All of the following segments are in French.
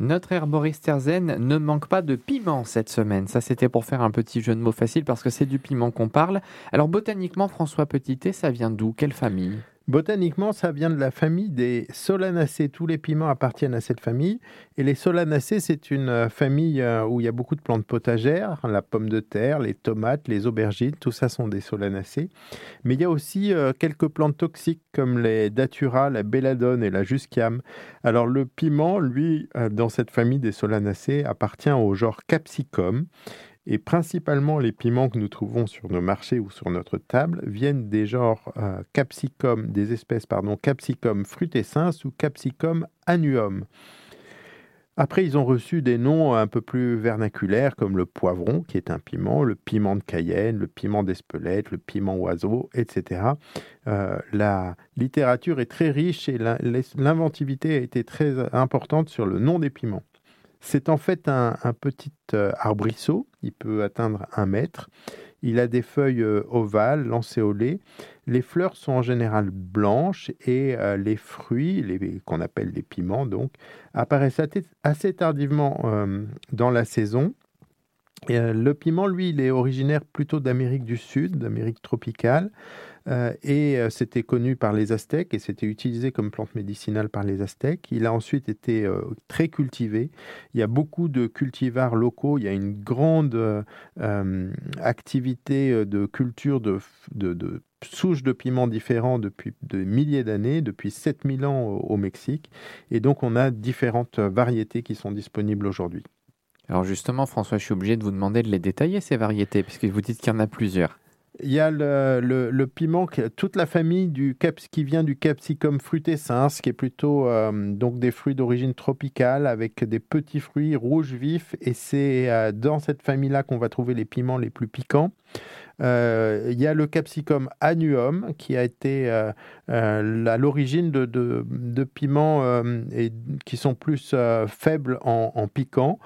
Notre herboriste Terzen ne manque pas de piment cette semaine. Ça, c'était pour faire un petit jeu de mots facile parce que c'est du piment qu'on parle. Alors, botaniquement, François Petitet, ça vient d'où? Quelle famille? Botaniquement, ça vient de la famille des Solanacées. Tous les piments appartiennent à cette famille. Et les Solanacées, c'est une euh, famille euh, où il y a beaucoup de plantes potagères, la pomme de terre, les tomates, les aubergines, tout ça sont des Solanacées. Mais il y a aussi euh, quelques plantes toxiques comme les Datura, la belladone et la jusquiame. Alors le piment, lui, dans cette famille des Solanacées, appartient au genre Capsicum. Et principalement, les piments que nous trouvons sur nos marchés ou sur notre table viennent des genres euh, capsicum, des espèces pardon, capsicum frutescens ou capsicum annuum. Après, ils ont reçu des noms un peu plus vernaculaires comme le poivron, qui est un piment, le piment de Cayenne, le piment d'Espelette, le piment oiseau, etc. Euh, la littérature est très riche et l'inventivité a été très importante sur le nom des piments. C'est en fait un, petit euh, arbrisseau, il peut atteindre un mètre. Il a des feuilles euh, ovales, lancéolées. Les fleurs sont en général blanches et euh, les fruits, qu'on appelle les piments, donc, apparaissent assez tardivement dans la saison. Le piment, lui, il est originaire plutôt d'Amérique du Sud, d'Amérique tropicale. Euh, et euh, c'était connu par les Aztèques et c'était utilisé comme plante médicinale par les Aztèques. Il a ensuite été euh, très cultivé. Il y a beaucoup de cultivars locaux. Il y a une grande activité de culture de, souches de piments différents depuis de milliers d'années, depuis 7000 ans au, Mexique. Et donc, on a différentes variétés qui sont disponibles aujourd'hui. Alors justement, François, je suis obligé de vous demander de les détailler, ces variétés, puisque vous dites qu'il y en a plusieurs. Il y a le, piment, toute la famille du cap, qui vient du capsicum frutescens, qui est plutôt euh, donc des fruits d'origine tropicale avec des petits fruits rouges vifs. Et c'est euh, dans cette famille-là qu'on va trouver les piments les plus piquants. Euh, il y a le capsicum annuum qui a été euh, euh, à l'origine de, de, piments et, qui sont plus faibles en, piquant,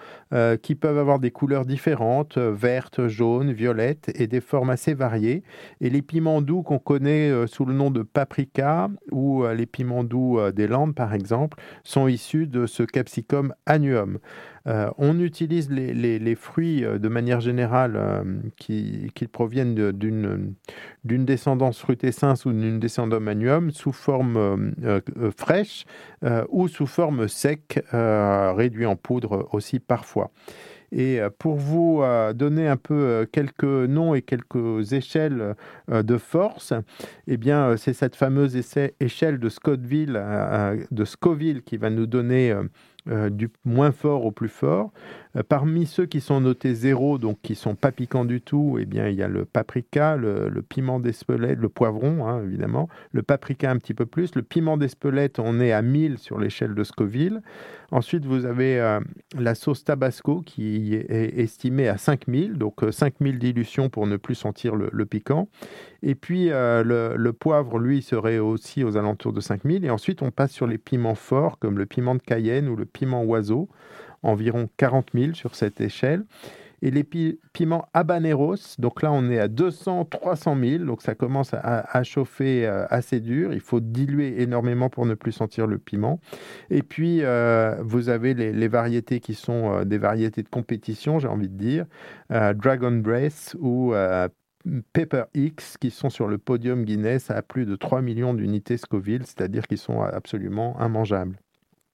qui peuvent avoir des couleurs différentes, vertes, jaunes, violettes et des formes assez variées. Et les piments doux qu'on connaît sous le nom de paprika ou les piments doux des Landes par exemple sont issus de ce capsicum annuum. On utilise les, fruits euh, de manière générale euh, qui, proviennent d'une descendance frutescens ou d'une descendance manuum sous forme fraîche ou sous forme sec, réduit en poudre aussi parfois. Et pour vous donner un peu quelques noms et quelques échelles de force, eh bien, c'est cette fameuse échelle de Scottville, de Scoville qui va nous donner euh, du moins fort au plus fort. Euh, parmi ceux qui sont notés zéro, donc qui sont pas piquants du tout, eh bien il y a le paprika, le, piment d'Espelette, le poivron hein, évidemment, le paprika un petit peu plus, le piment d'Espelette, on est à 1000 sur l'échelle de Scoville. Ensuite, vous avez euh, la sauce Tabasco qui est estimée à 5000, donc 5000 dilutions pour ne plus sentir le, piquant. Et puis le, le, poivre, lui, serait aussi aux alentours de 5000. Et ensuite, on passe sur les piments forts comme le piment de Cayenne ou le piment oiseau, environ 40 000 sur cette échelle. Et les piments habaneros, donc là on est à 200, 300 000, donc ça commence à, chauffer euh, assez dur. Il faut diluer énormément pour ne plus sentir le piment. Et puis euh, vous avez les, variétés qui sont euh, des variétés de compétition, j'ai envie de dire, Dragon Breath ou Pepper X qui sont sur le podium Guinness à plus de 3 millions d'unités Scoville, c'est-à-dire qu'ils sont absolument immangeables.